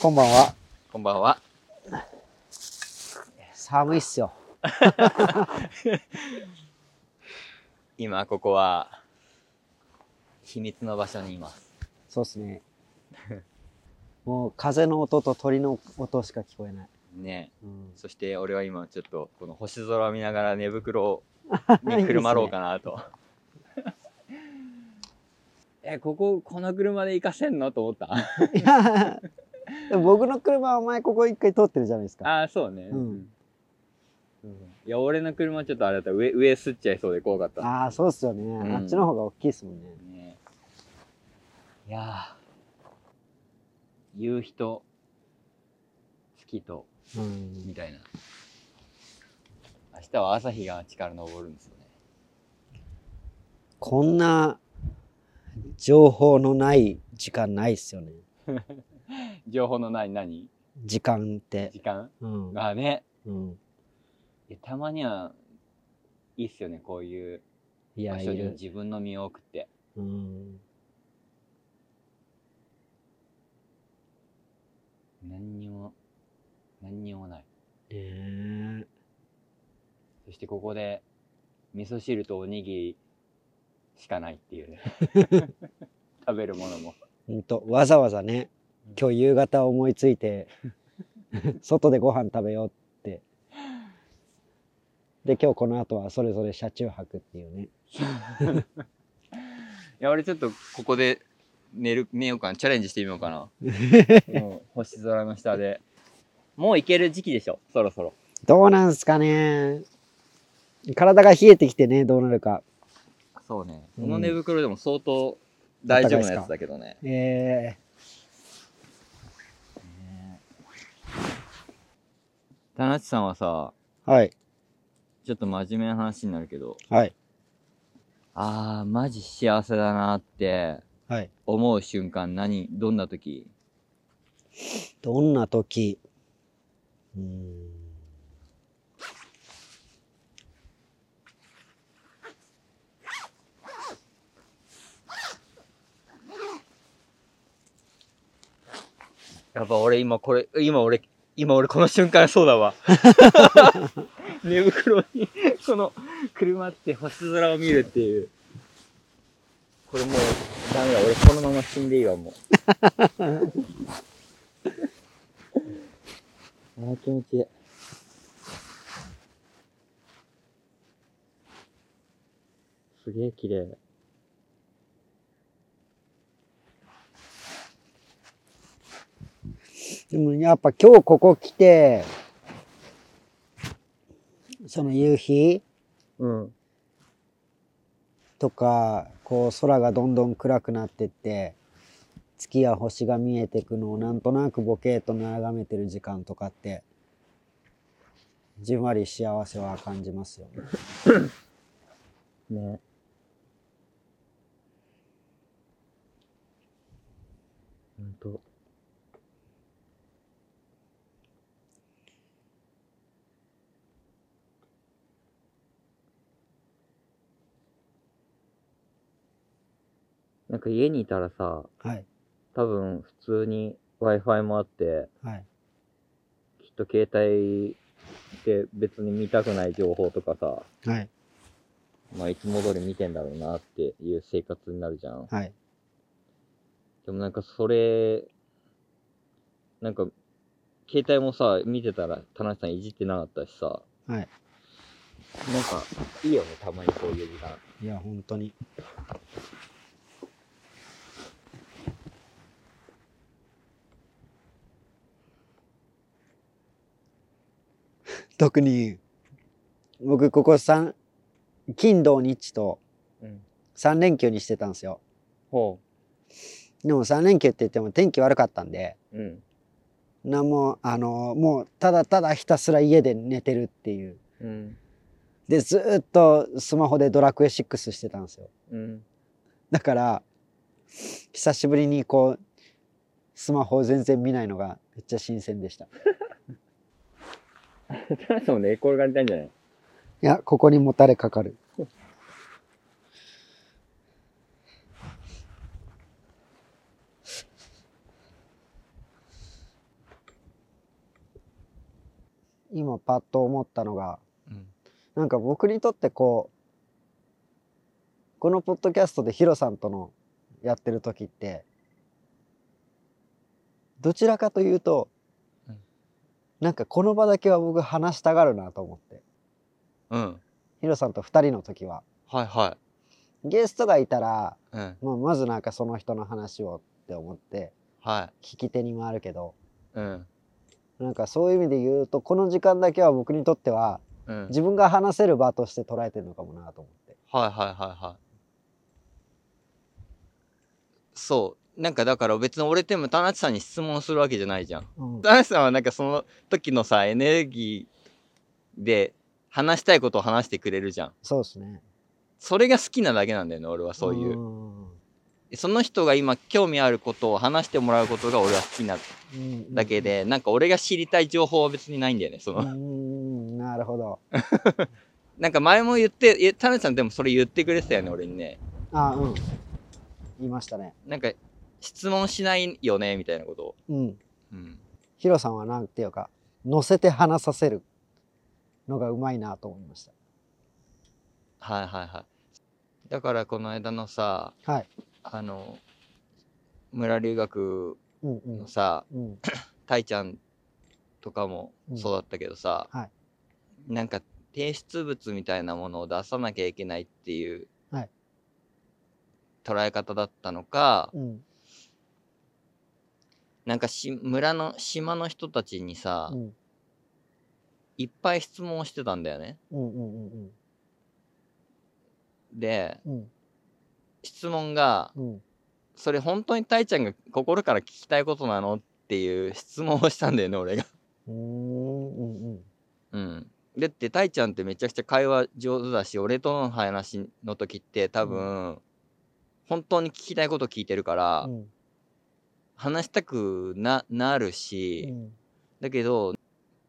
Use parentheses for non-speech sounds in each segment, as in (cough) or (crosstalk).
こんばんは。こんばんは。寒いっすよ。(laughs) 今ここは秘密の場所にいます。そうっすね。もう風の音と鳥の音しか聞こえない。ね。うん、そして俺は今ちょっとこの星空を見ながら寝袋に (laughs) くるまろうかなと。(laughs) え、ここ、この車で行かせんの？と思った。いやでも僕の車は前ここ一回通ってるじゃないですか。ああ、そうね。うん。うん。いや、俺の車ちょっとあれだった。ら上、上すっちゃいそうで怖かった。ああ、そうっすよね、ん。あっちの方が大きいっすもんね。ね。いやー。夕日と月とうん。みたいな。明日は朝日が力昇るんですよね。こんな情報のない時間ないっすよね。(laughs) (laughs) 情報のない何？時間って。時間？うん。がねうん、たまにはいいっすよねこういう場所に。自分の身を置くってうん。何にも何にもないねそしてここで味噌汁とおにぎりしかないっていうね (laughs) 食べるものもえ。ほんと、わざわざね、今日夕方思いついて、(laughs) 外でご飯食べようって。で、今日この後はそれぞれ車中泊っていうね。いや俺ちょっとここで寝る寝ようかな。チャレンジしてみようかな。もう星空の下で。もう行ける時期でしょ。そろそろ。どうなんすかね。体が冷えてきてね、どうなるか。そうね。うん。この寝袋でも相当大丈夫なやつだけどね。え田中さんはさー、はい、ちょっと真面目な話になるけどはい、あーマジ幸せだなってはい。思う瞬間何？どんな時？どんな時？うーん。やっぱ俺今これ今俺今俺この瞬間そうだわ。寝袋にこの車って星空を見るっていう。これもうダメだ。俺このまま死んでいいわもう。(laughs) あー気持ちいい。すげえ綺麗でもやっぱ今日ここ来て、その夕日うん。とか、こう空がどんどん暗くなってって、月や星が見えてくのをなんとなくボケーっと眺めてる時間とかって、じんわり幸せは感じますよね。(coughs) ね。ほんなんか家にいたらさはい。多分普通に Wi-Fi もあってはい。きっと携帯で別に見たくない情報とかさはい。まあいつも通り見てんだろうなっていう生活になるじゃん。はい。でもなんかそれ、なんか、携帯もさ、見てたら、田中さんいじってなかったしさ、はい。なんか、いいよね、たまにこういう時間。いや、本当に。特に、僕、ここ三金土日とうん。3連休にしてたんですよ。ほでも3連休って言っても天気悪かったんで、う。うん。なんも、あの、もう、ただただひたすら家で寝てるっていう。うん。で、ずーっとスマホでドラクエ6してたんですよ。うん。だから、久しぶりにこう、スマホを全然見ないのがめっちゃ新鮮でした。(laughs) い田中さんも寝転がりたいんじゃない？や、ここにもたれかかる。今パッと思ったのがうんなんか僕にとってこうこのポッドキャストでヒロさんとのやってる時ってどちらかというと、うんなんかこの場だけは僕話したがるなと思って。うん。ヒロさんと2人の時は。はいはゲストがいたら、いうん。まあ、まずなんかその人の話をって思っては聞き手に回るけど。いうん。なんかそういう意味で言うとこの時間だけは僕にとってはうん。自分が話せる場として捉えてるのかもなと思って。はいはいはいはい。そうなんかだから別に俺でも田中さんに質問するわけじゃないじゃん。うん。田中さんはなんかその時のさエネルギーで話したいことを話してくれるじゃん。そうですね。それが好きなだけなんだよね俺はそういう。うん。その人が今興味あることを話してもらうことが俺は好きなうんだけで、なんか俺が知りたい情報は別にないんだよねその、うんなるほど。(laughs) なんか前も言ってえ田中さんでもそれ言ってくれてたよね俺にね。あうん。言いましたね。なんか質問しないよねみたいなこと。をうん。うん。ヒロさんはなんていうか乗せて話させるのがうまいなと思いましはいはいはい。だからこの間のさた。はい。あの村留学うんうん。のさ、うん。たいちゃんとかもうんそうだったけどさ、はい。なんか提出物みたいなものを出さなきゃいけないっていうはい。捉え方だったのか、うんなんかし村の島の人たちにさ、うんいっぱい質問をしてたんだよね。うんうんうんでうん質問がうん「それ本当にたいちゃんが心から聞きたいことなの?」っていう質問をしたんだよね (laughs) 俺が。うん。でってたいちゃんってめちゃくちゃ会話上手だし俺との話の時って多分、本当に聞きたいこと聞いてるから、うん話したくななるうし、んだけど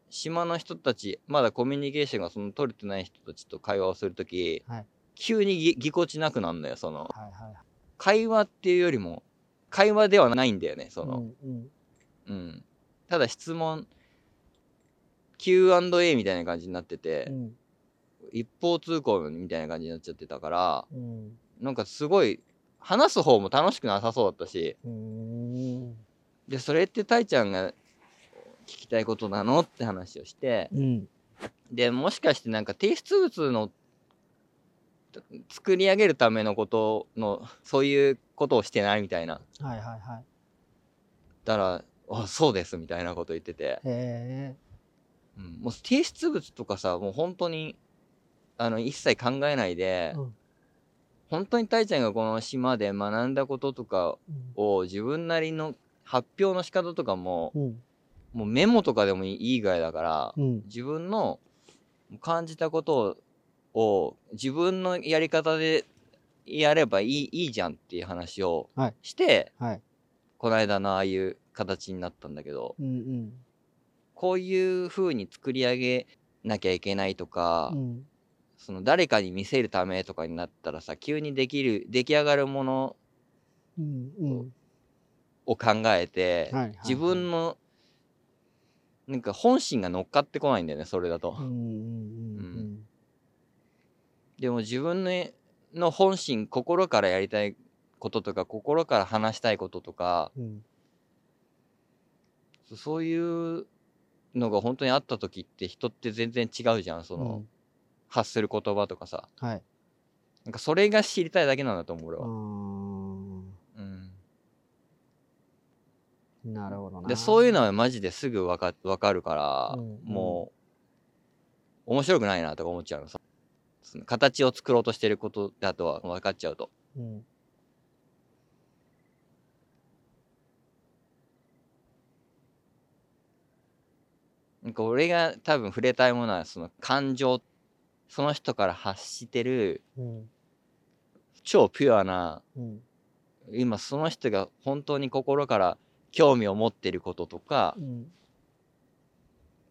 島の人たちまだコミュニケーションがその取れてない人たちと会話をする時、はい。急にぎぎこちなくなるんだよその。はいはい会話っていうよりも会話ではないんだよねその、うんうん。うん。ただ質問 Q&A みたいな感じになってて、うん。一方通行みたいな感じになっちゃってたからうん。なんかすごい話す方も楽しくなさそうだったし。うん。でそれってたいちゃんが聞きたいことなのって話をして。うん。でもしかしてなんか提出物の作り上げるためのことのそういうことをしてないみたいな。はいはいはい。だから「あそうです」みたいなこと言ってて、へえ。うん、もう提出物とかさもう本当にあの一切考えないで、うん本当にたいちゃんがこの島で学んだこととかを自分なりの発表の仕方とかもうん。もうメモとかでもいいぐらいだから、うん。自分の感じたことを自分のやり方でやればいいいいじゃんっていう話をはい。して、はい。この間のああいう形になったんだけどうんうん。こういう風に作り上げなきゃいけないとか、うんその誰かに見せるためとかになったらさ急にできる出来上がるものを考えて、自分のなんか本心が乗っかってこないんだよねそれだと。でも自分のの本心心からやりたいこととか心から話したいこととかうん。そそういうのが本当にあった時って人って全然違うじゃんその、うん発する言葉とかさ。はい。なんかそれが知りたいだけなんだと思う俺うは、ん。うん、なるほどな。でそういうのはマジですぐわかわかるから、うん。もう面白くないなとか思っちゃうのさ。その形を作ろうとしてることだとは分かっちゃうと。うん。なんか俺が多分触れたいものはその感情その人から発してるうん。超ピュアなうん。今その人が本当に心から興味を持ってることとかうん。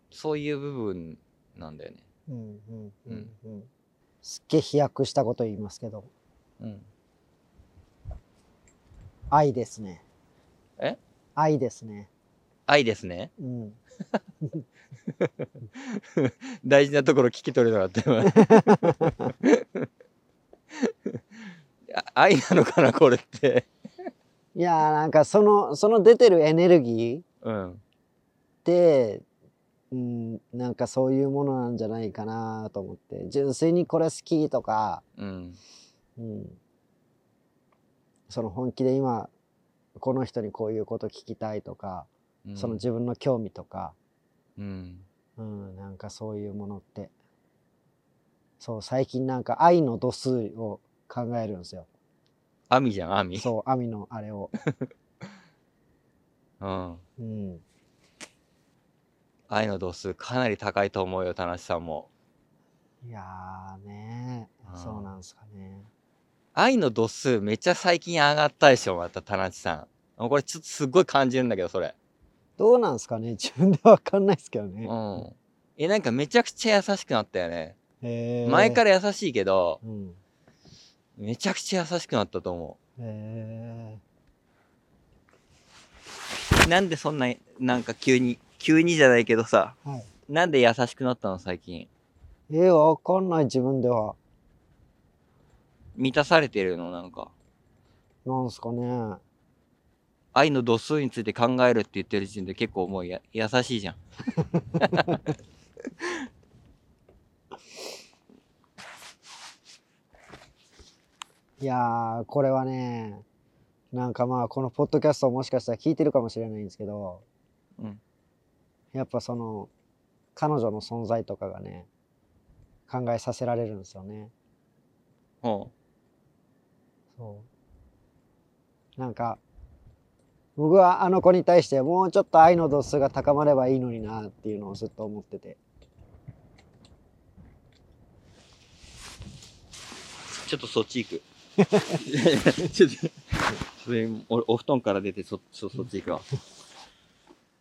そういう部分なんだよね。うんうんうんうん。すっげえ飛躍したこと言いますけど。うん、愛ですね。え？愛ですね。愛ですね。うん。(laughs) (laughs) 大事なところ聞き取れなかった (laughs) 愛なのかなこれって。いやーなんかその、その出てるエネルギーうん。って、うん、なんかそういうものなんじゃないかなと思って。純粋にこれ好きとか、うん。うん。その本気で今、この人にこういうこと聞きたいとか、うんその自分の興味とか、うん。うん、なんかそういうものって。そう、最近なんか愛の度数を考えるんですよ。網じゃん、網。そう、網のあれを。(laughs) うん。うん。愛の度数かなり高いと思うよ、田無さんも。いやーねうんそうなんすかね。愛の度数めっちゃ最近上がったでしょ、また田無さん。これちょっとすっごい感じるんだけど、それ。どうなんすかね？(laughs) 自分でわかんないですけどね。うん。え、なんかめちゃくちゃ優しくなったよね。前から優しいけど、うん。めちゃくちゃ優しくなったと思へう。なんでそんな、なんか急に、急にじゃないけどさ、ーはい。なんで優しくなったの？最近。えー、わかんない自分では。満たされてるの？なんか。なんすかね。愛の度数について考えるって言ってる時点で結構もうや優しいじゃん。(laughs) いやー、これはね、なんかまあ、このポッドキャストをもしかしたら聞いてるかもしれないんですけど、うん。やっぱその、彼女の存在とかがね、考えさせられるんですよね。ほそう。なんか、僕はあの子に対してもうちょっと愛の度数が高まればいいのになっていうのをずっと思ってて。う。ちょっとそっち行く。(laughs) ちょっと、ちょっとおお布団から出てそそそっち行くわ。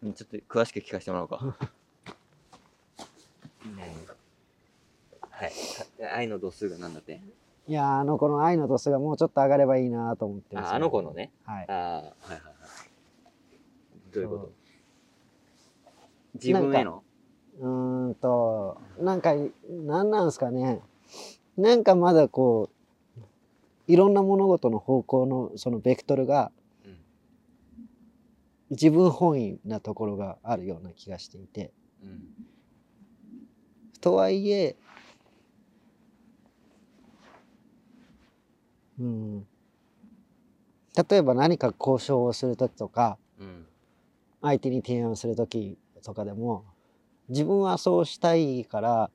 うんちょっと詳しく聞かせてもらおうか。はい。愛の度数がなんだって？いやーあの子の愛の度数がもうちょっと上がればいいなと思ってるんですよあ、あの子のね。はい。あはいはい。どういうこと？自分への？うーんと、なんか、なんなんすかね。なんかまだこう、いろんな物事の方向のそのベクトルがうん自分本位なところがあるような気がしていて。うん。とはいえ、うん。例えば何か交渉をするときとか、うん。相手に提案するときとかでも、自分はそうしたいから、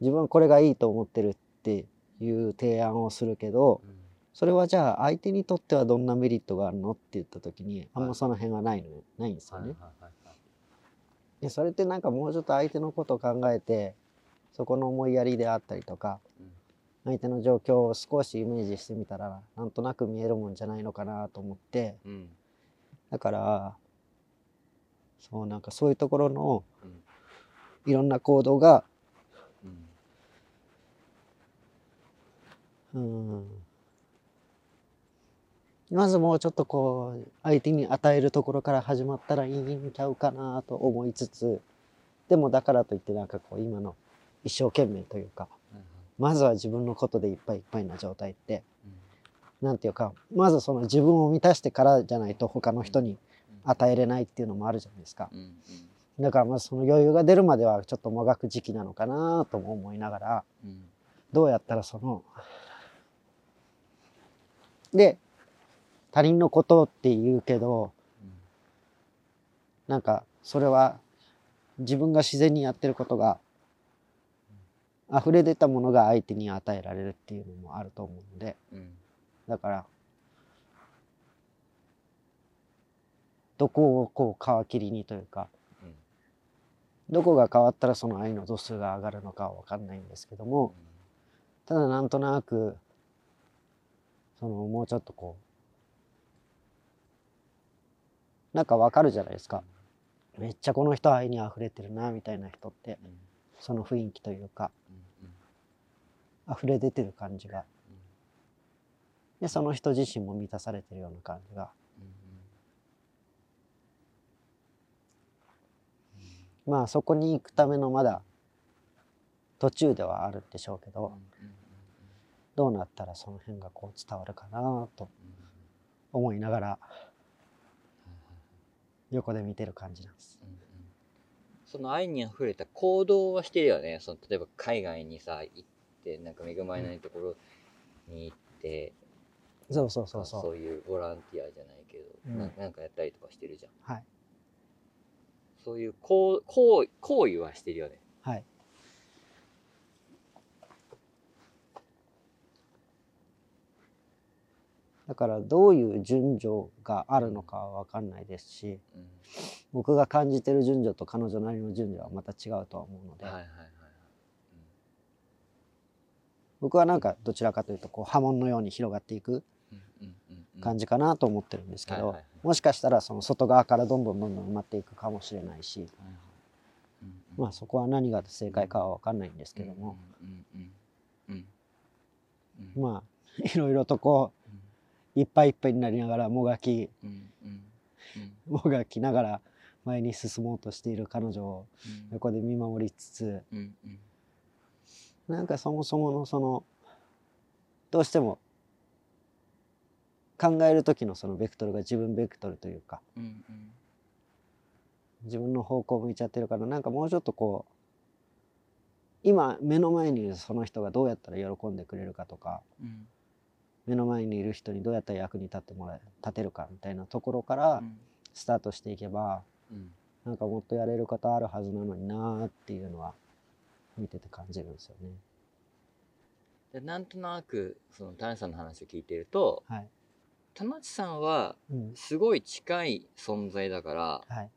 自分はこれがいいと思ってるっていう提案をするけど、それはじゃあ相手にとってはどんなメリットがあるのって言ったときに、あんまその辺はないの、ないんですよね。でそれってなんかもうちょっと相手のことを考えてそこの思いやりであったりとか、うん相手の状況を少しイメージしてみたらなんとなく見えるもんじゃないのかなと思ってうん。だからそうなんかそういうところのうん。いろんな行動がうん。うん。まずもうちょっとこう相手に与えるところから始まったらいいんちゃうかなと思いつつでもだからといってなんかこう今の一生懸命というかまずは自分のことでいっぱいいっぱいな状態ってなんていうかまずその自分を満たしてからじゃないと他の人に与えれないっていうのもあるじゃないですかうん。だからまずその余裕が出るまではちょっともがく時期なのかなとも思いながらうん。どうやったらそので他人のことって言うけどなんかそれは自分が自然にやってることが溢れ出たものが相手に与えられるっていうのもあると思うのでうん。だからどこをこう皮切りにというかどこが変わったらその愛の度数が上がるのかは分かんないんですけどもただなんとなくそのもうちょっとこうなんか分かるじゃないですか。めっちゃこの人愛に溢れてるなみたいな人ってその雰囲気というか溢れ出てる感じが。でその人自身も満たされてるような感じがまあそこに行くためのまだ途中ではあるんでしょうけど、どうなったらその辺がこう伝わるかなと思いながら横で見てる感じなんです。その愛に溢れた行動はしてるよね。その例えば海外にさ、行って、なんか恵まれないところに行って、そうそうそうそう。そういうボランティアじゃないけど、うんななんかやったりとかしてるじゃん。はいそういう行行為行為はしてるよね。はい。だからどういう順序があるのかは分かんないですしうん僕が感じてる順序と彼女なりの順序はまた違うとは思うので、はいはい。僕はなんかどちらかというとこう波紋のように広がっていく感じかなと思ってるんですけどもしかしたらその外側からどんどんどんどん埋まっていくかもしれないしまあそこは何が正解かは分かんないんですけども。まあ (laughs) いろいろとこういっぱいいっぱいになりながらもがきもがきながら前に進もうとしている彼女をうん。横で見守りつつなんかそもそものそのどうしても考える時のそのベクトルが自分ベクトルというかうんうん自分の方向を向いちゃってるからなんかもうちょっとこう今目の前にいるその人がどうやったら喜んでくれるかとかうん目の前にいる人にどうやったら役に立ってもらえ立てるかみたいなところからうんスタートしていけばうんなんかもっとやれることあるはずなのになーっていうのは見てて感じるんですよね。でなんとなくその田中さんの話を聞いてるとはい。田中さんはうん。すごい近い存在だからはい。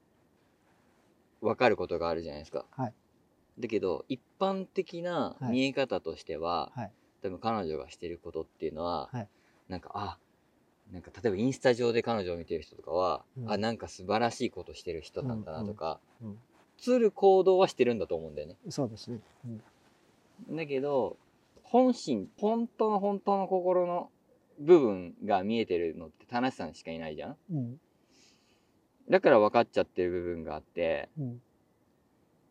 分かることがあるじゃないですか。はいだけど一般的なはい見え方としては、はい。多分彼女がしてることっていうのは、はいなんかあなんか例えばインスタ上で彼女を見てる人とかは、うんあなんか素晴らしいことしてる人なんだなとか、うんうん映る行動はしてるんだと思うんだよね。そうですね。うん。だけど本心本当の本当の心の部分が見えてるのって田無さんしかいないじゃんうん。だから分かっちゃってる部分があってうん。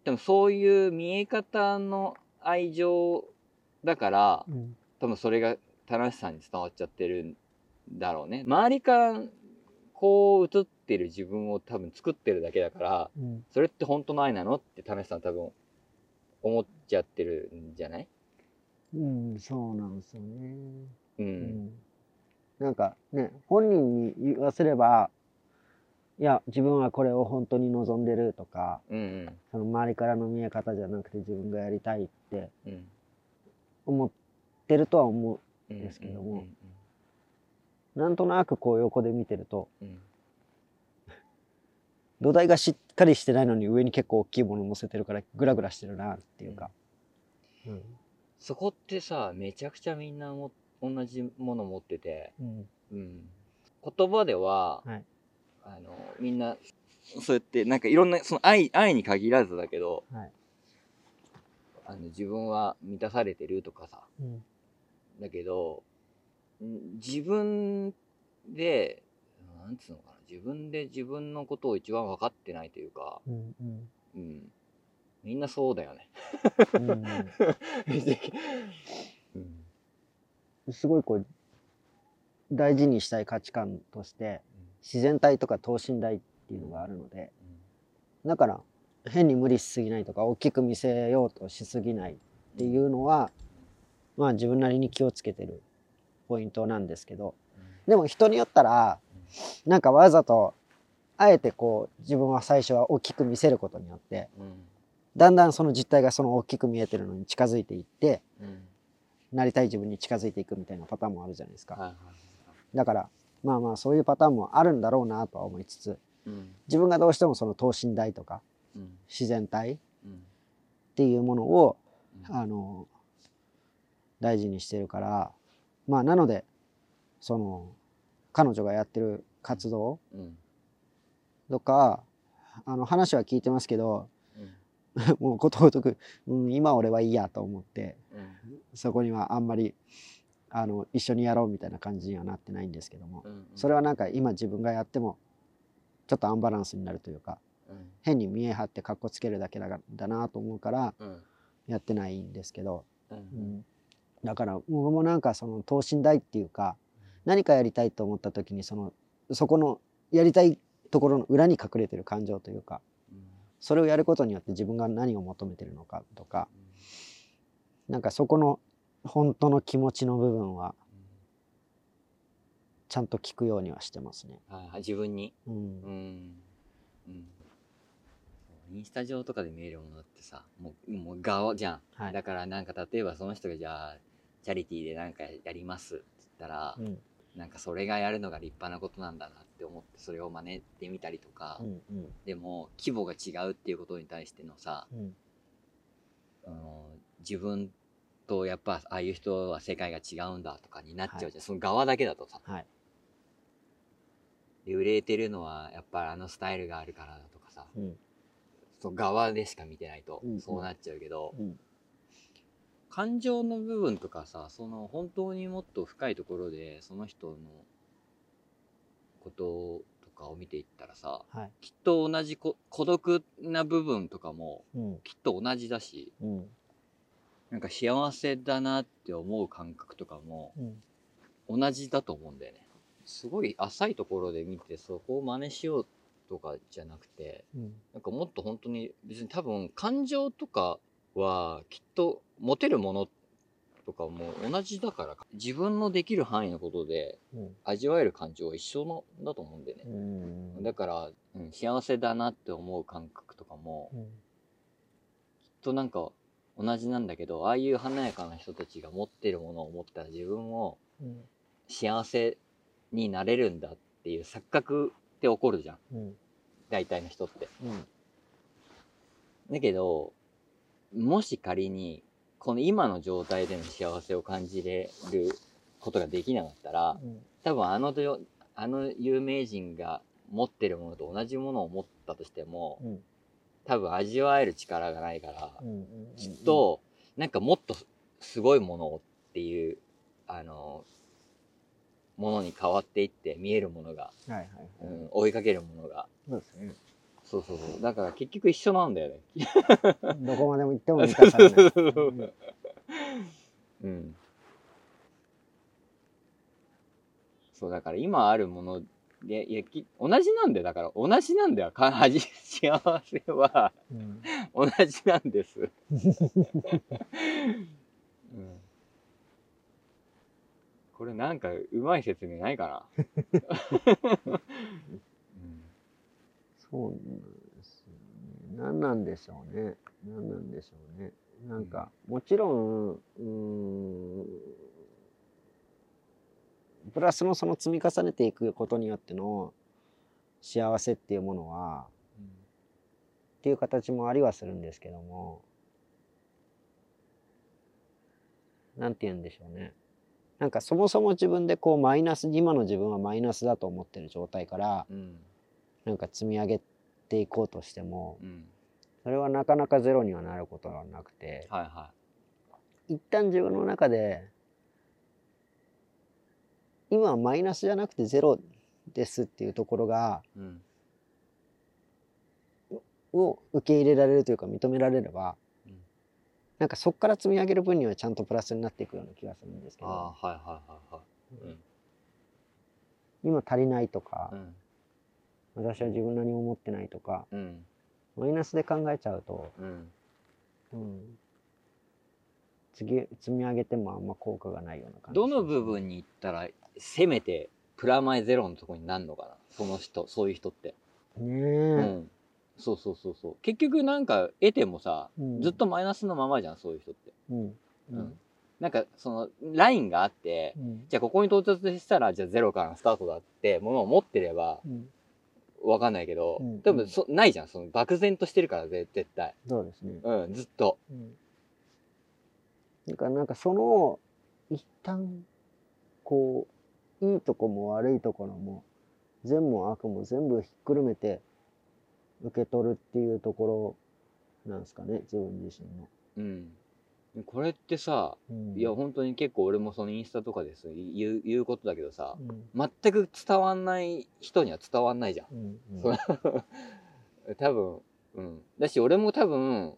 でもそういう見え方の愛情だからうん。多分それが田無さんに伝わっちゃってるんだろうね周りからこう映ってる自分を多分作ってるだけだからうん。それって本当の愛なのって田無さん多分思っちゃってるんじゃない？うん。そうなんですよね。う。うんん。なんかね、本人に言わせれば、いや、自分はこれを本当に望んでるとか、うんうん。その周りからの見え方じゃなくて自分がやりたいってうん。思ってるとは思うんですけどもうんう。なんとなくこう横で見てると、うん (laughs) 土台がしっかりしてないのに上に結構大きいもの乗せてるからグラグラしてるなっていうか。うん。そこってさめちゃくちゃみんなも同じもの持ってて、うん。うん、言葉では、はいあのみんなそうやってなんかいろんなその愛愛に限らずだけどはい。あの自分は満たされてるとかさうん。だけどん自分でなんつうのかな自分で自分のことを一番分かってないというか、うん。うん。うん、みんなそうだよね。うんうん (laughs) すごいこう大事にしたい価値観として自然体とか等身大っていうのがあるのでだから変に無理しすぎないとか大きく見せようとしすぎないっていうのはまあ自分なりに気をつけてるポイントなんですけどでも人によったらなんかわざとあえてこう自分は最初は大きく見せることによってうんだんだんその実態がその大きく見えてるのに近づいていってうんなりたい自分に近づいていくみたいなパターンもあるじゃないですか。はいはいだからまあまあそういうパターンもあるんだろうなとは思いつつうん。自分がどうしてもその等身大とかうん。自然体っうん。ていうものをうん。あの大事にしてるからまあなのでその彼女がやってる活動うん。とかあの話は聞いてますけどうん (laughs) もうことごとく、うん、今俺はいいやと思ってうん。そこにはあんまりあの一緒にやろうみたいな感じにはなってないんですけどもうんそれはなんか今自分がやってもちょっとアンバランスになるというかうん。変に見え張ってかっこつけるだけだがだなと思うからうん。やってないんですけど、ううん。ん、だから僕もなんかその等身大っていうか何かやりたいと思った時にそのそこのやりたいところの裏に隠れてる感情というかそれをやることによって自分が何を求めてるのかとかなんかそこの本当の気持ちの部分はちゃんと聞くようにはしてますね。はいはい自分に。うん。うん。インスタ上とかで見えるものってさもうもう顔じゃん、はい。だからなんか例えばその人がじゃあチャリティーでなんかやりますって言ったら、うんなんかそれがやるのが立派なことなんだなって思ってそれを真似てみたりとか、うんうん。でも規模が違うっていうことに対してのさ、うん。あの自分とやっぱああいう人は世界が違うんだとかになっちゃうじゃん、はい。その側だけだとさ。はい。で売れてるのはやっぱりあのスタイルがあるからだとかさ。うん。その側でしか見てないとうんうんそうなっちゃうけど、うん感情の部分とかさその本当にもっと深いところでその人のこととかを見ていったらさはい。きっと同じこ孤独な部分とかもうん。きっと同じだしうん。なんか幸せだなって思う感覚とかもうん。同じだと思うんだよね。すごい浅いところで見てそこを真似しようとかじゃなくてうん。なんかもっと本当に別に多分感情とかはきっと持てるものとかも同じだから自分のできる範囲のことでうん。味わえる感情は一緒のだと思うんだよね。う。ん。だから、うん、幸せだなって思う感覚とかもうん。きっとなんか同じなんだけどああいう華やかな人たちが持ってるものを持ったら自分もうん。幸せになれるんだっていう錯覚って起こるじゃん。うん。大体の人って。うん。だけどもし仮にこの今の状態での幸せを感じれることができなかったらうん。多分あのどあの有名人が持ってるものと同じものを持ったとしてもうん。多分味わえる力がないからうん。きっとなんかもっとすごいものをっていうあのものに変わっていって見えるものが、はいはいはい。うん、追いかけるものがそうですねそうそうそうだから結局一緒なんだよねどこまでも行っても満たされないうん (laughs) うん。そう、だから今あるもので、いや、き同じなんだよ。だから同じなんだよ。か味幸せはうん同じなんです。(laughs) うん、これなんかうまい説明ないかな？(laughs) うんそうなんですよね。何なんでしょうね。何なんでしょうね。なんか、もちろん、うーん、プラスのその積み重ねていくことによっての幸せっていうものは、っていう形もありはするんですけども、なんて言うんでしょうね。なんかそもそも自分でこうマイナス、今の自分はマイナスだと思ってる状態から、うん。なんか積み上げていこうとしても、うん。それはなかなかゼロにはなることはなくて、はいは一旦自分の中で、今はマイナスじゃなくてゼロですっていうところが、い。うん。を受け入れられるというか認められれば、うんなんかそこから積み上げる分にはちゃんとプラスになっていくような気がするんですけど、はいはいはいはい。うん。今足りないとか、うん。私は自分何も持ってないとか、うん。マイナスで考えちゃうと、うん。うん、次積み上げてもあんま効果がないような感じどの部分に行ったら、せめて、プラマイゼロのとこになるのかな？その人、そういう人って。ねうえ、ん。そうそうそうそう。結局なんか、得てもさ、うんずっとマイナスのままじゃん、そういう人って。うんううんんなんか、その、ラインがあって、うんじゃあここに到達したら、じゃあゼロからのスタートだって、ものを持ってれば、うんわかんないけど、うん多分そ、ないじゃん。その、漠然としてるから、ぜ絶対。そうですね。うん、ずっと。うんだからなんかその一旦こういいとこも悪いところも善も悪も全部ひっくるめて受け取るっていうところなんですかね自分自身の。うん。これってさ、うん。いや、本当に結構俺もそのインスタとかです言う言うことだけどさ、うん。全く伝わんない人には伝わんないじゃん。うんうん。(laughs) 多分うん。だし、俺も多分、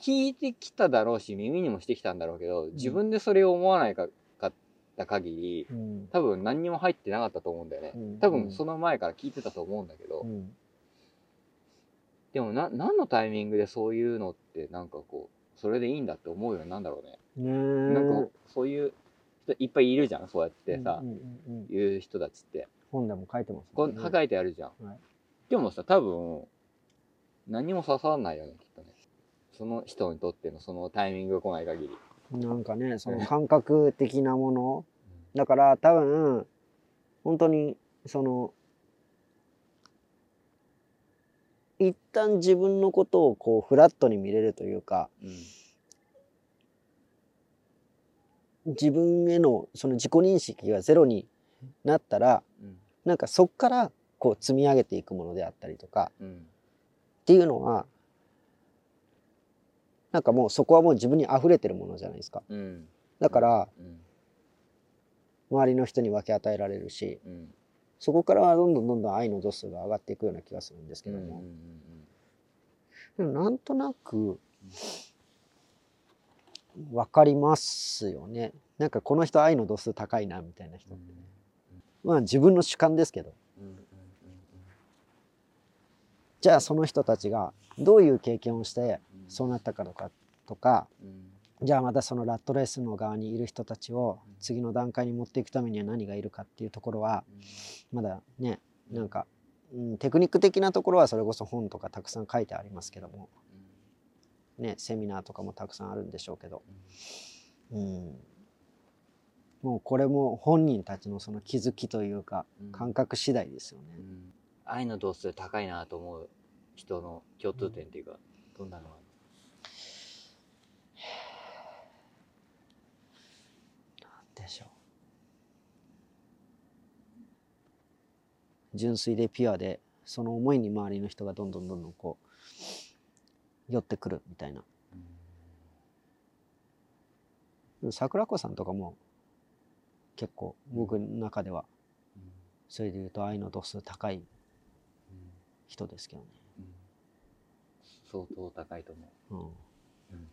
聞いてきただろうし、耳にもしてきたんだろうけど、自分でそれを思わないかかった限り、うん。多分何にも入ってなかったと思うんだよね。うん。多分その前から聞いてたと思うんだけど、うん。でもな、何のタイミングでそういうのってなんかこう、それでいいんだって思うようになんだろうね。なんか、そういう人いっぱいいるじゃん、そうやってさうん、うんうんうん言う人たちって。本でも書いてますねう書いてあるじゃん。はいでもさ、多分、何も刺さらないよね、きっとね。その人にとってのそのタイミングが来ない限り。なんかねその感覚的なものだから多分本当にその一旦自分のことをこうフラットに見れるというかうん。自分へのその自己認識がゼロになったらうん。なんかそっからこう積み上げていくものであったりとかうん。っていうのはなんかもうそこはもう自分に溢れてるものじゃないですかうん。だからうん。周りの人に分け与えられるしうん。そこからはどんどんどんどん愛の度数が上がっていくような気がするんですけうん。ども、うん。でもなんとなく分かりますよねなんかこの人愛の度数高いなみたいな人ってねまあ自分の主観ですけどうん。じゃあその人たちがどういう経験をしてそうなったかとかとかうん。じゃあまたそのラットレースの側にいる人たちを次の段階に持っていくためには何がいるかっていうところはまだねなんか、うん、テクニック的なところはそれこそ本とかたくさん書いてありますけども。ねセミナーとかもたくさんあるんでしょうけど、うん、もうこれも本人たちのその気づきというかうん。感覚次第ですよね。うん。愛の度数高いなと思う人の共通点っていうか、どんなのがあでしょう。純粋でピュアでその思いに周りの人がどんどんどんどんこう寄ってくるみたいな。桜子さんとかも結構僕の中ではるそれで言うと愛の度数高い人ですけどね。相当高いと思う。うん。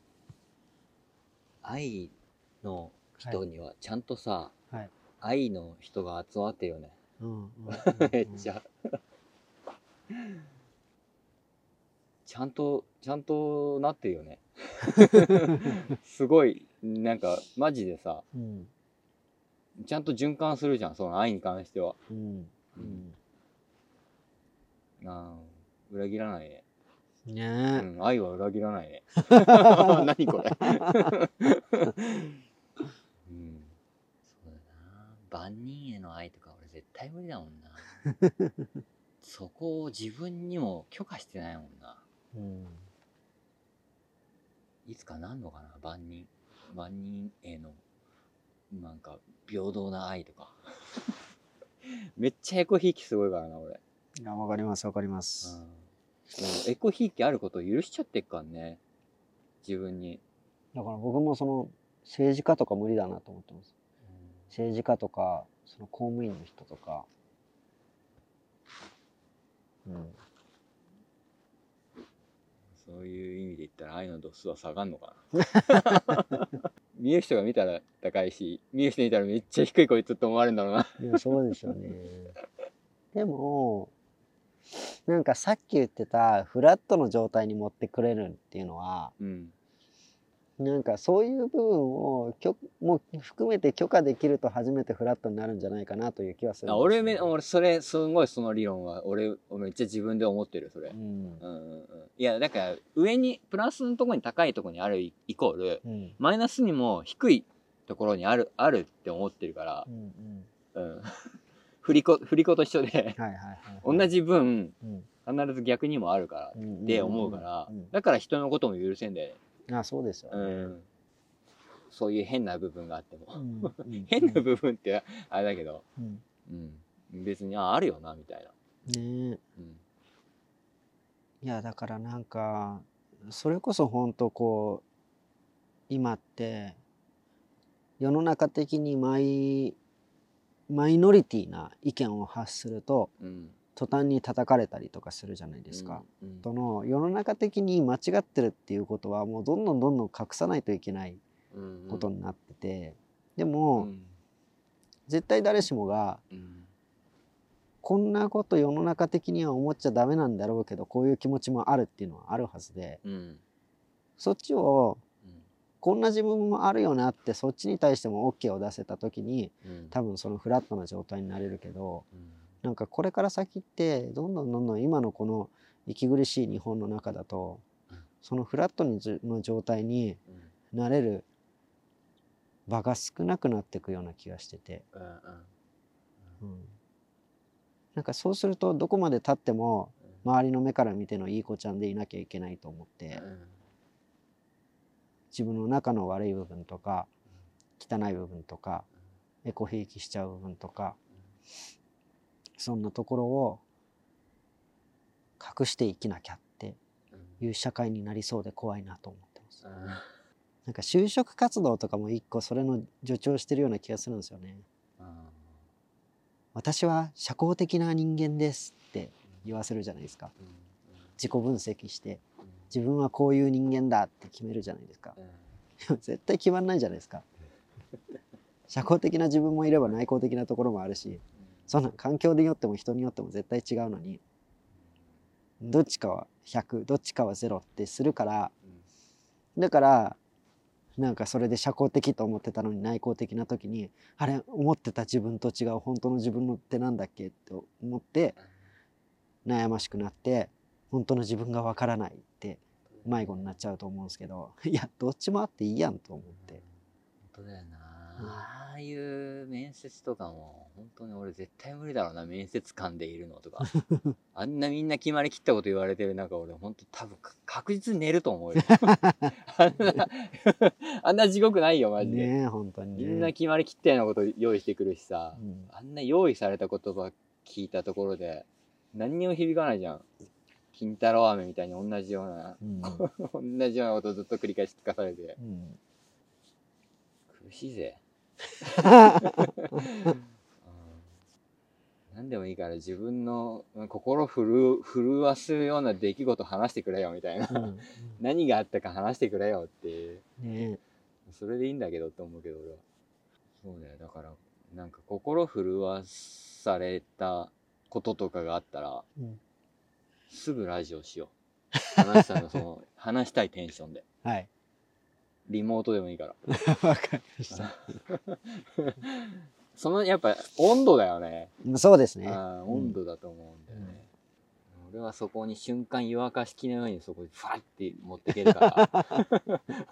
愛の人にはちゃんとさ、はい愛の人が集まってるよね。うんうん (laughs) めっちゃ。ちゃんと、ちゃんとなってるよね。(laughs) すごい、なんか、マジでさ、うんちゃんと循環するじゃん、その愛に関しては。うんうんなあ裏切らないね。うねえ、ん、愛は裏切らないね。(laughs) 何これ。万人への愛とか俺絶対無理だもんな。(laughs) そこを自分にも許可してないもんな。うんいつかなんのかな？万人。万人への、なんか、平等な愛とか。(laughs) めっちゃエコひいきすごいからな、俺。いやわかりますわかります。うんエコひいきあることを許しちゃってっからね。自分に。だから僕もその政治家とか無理だなと思ってます。政治家とかその公務員の人とか、うん、そういう意味で言ったら愛の度数は下がんのかな。(laughs) 見える人が見たら高いし、見える人見たらめっちゃ低いこいつって思われるんだろうな。いやそうですよね。でもなんかさっき言ってたフラットの状態に持ってくれるっていうのはうん。なんかそういう部分をきょも含めて許可できると初めてフラットになるんじゃないかなという気はするすよあ俺め、俺、それ、すんごいその理論は、俺、めっちゃ自分で思ってる、それ。うん。うんうんうん。いや、だから、上に、プラスのところに高いところにあるイイコール、うん。マイナスにも低いところにある、あるって思ってるから。う、んうん。うん。(laughs) 振り子、振り子と一緒で、はいはいはい同じ分、うん。必ず逆にもあるから、うんって思うから、うん。だから人のことも許せんだよね。あそうですよね、うん。そういう変な部分があっても。うんうん (laughs) 変な部分ってあれだけど、うんうん。別に、あ、あるよな、みたいな。ねえうん。いやだからなんかそれこそ本当こう今って世の中的にマイマイノリティな意見を発するとうん。途端に叩かれたりとかするじゃないですか。うんその世の中的に間違ってるっていうことはもうどんどんどんどん隠さないといけないうんうん。ことになってて、でうも、ん。絶対誰しもがうん。こんなこと世の中的には思っちゃダメなんだろうけどこういう気持ちもあるっていうのはあるはずで。うん。そっちをうん。こんな自分もあるよなってそっちに対しても OK を出せた時にうん。多分そのフラットな状態になれるけどうんなんかこれから先ってどんどんどんどん今のこの息苦しい日本の中だとうん。そのフラットの状態にうん。なれる場が少なくなっていくような気がしてて、うんなんかそうするとどこまで経っても周りの目から見てのいい子ちゃんでいなきゃいけないと思って自分の中の悪い部分とか汚い部分とかエコひいきしちゃう部分とかそんなところを隠して生きなきゃっていう社会になりそうで怖いなと思ってます。なんか就職活動とかも一個それの助長してるような気がするんですよね。私は社交的な人間ですって言わせるじゃないですか。自己分析して自分はこういう人間だって決めるじゃないですか。でも絶対決まんないじゃないですか。(laughs) 社交的な自分もいれば内向的なところもあるしそんな環境によっても人によっても絶対違うのにどっちかは100どっちかは0ってするからだからなんかそれで社交的と思ってたのに内向的な時にあれ思ってた自分と違う本当の自分のってなんだっけと思って悩ましくなって本当の自分がわからないって迷子になっちゃうと思うんですけどいやどっちもあっていいやんと思って。本当だよな、ああいう面接とかも本当に俺絶対無理だろうな面接官でいるのとか。(laughs) あんなみんな決まりきったこと言われてる中俺本当多分か確実に寝ると思うよ。(laughs) あんなあんな地獄ないよマジで、ねえ本当にね。みんな決まりきったようなこと用意してくるしさ、うん。あんな用意された言葉聞いたところで何にも響かないじゃん。金太郎飴みたいに同じようなうん。(laughs) 同じようなことをずっと繰り返し聞かされて。うん。苦しいぜ何でもいいから自分の心震震わすような出来事話してくれよみたいな。うん。何があったか話してくれよってねそれでいいんだけどって思うけど俺は。そうだよ。だからなんか心震わされたこととかがあったらえうん。すぐラジオしよう。話したのその (laughs) 話したいテンションで。はいリモートでもいいから。(laughs) わかりました。(laughs) そのやっぱ温度だよね。そうですね。温度だと思うんだよね、俺はそこに瞬間湯沸かし器のようにそこにファッて持っていけるか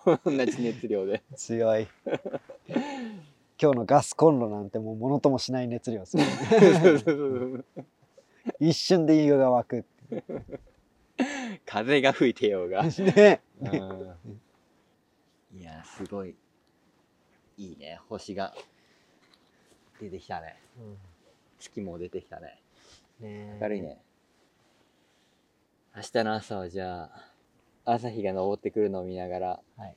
ら。同じ熱量で。強い。(laughs) 今日のガスコンロなんてもうものともしない熱量ですよね一瞬で湯が沸く風が吹いてようが。ね。うんいやすごい。いいね。星が出てきたね。月も出てきたね。ね明るいね。明日の朝はじゃあ朝日が昇ってくるのを見ながらはい。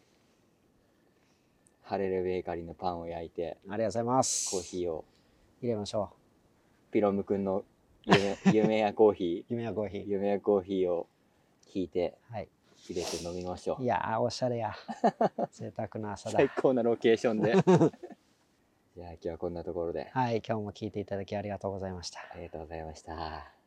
ハレルベーカリーのパンを焼いてありがとうございます。コーヒーを入れましょピロムくんの夢夢やコーヒう (laughs) 夢はコーヒー。ー夢やコーヒーを引いてはい入れて飲みましょう。いやーおしゃれや。(laughs) 贅沢な朝だ。最高なロケーションで。(laughs) じゃあ今日はこんなところで。はい今日も聞いていただきありがとうございました。ありがとうございました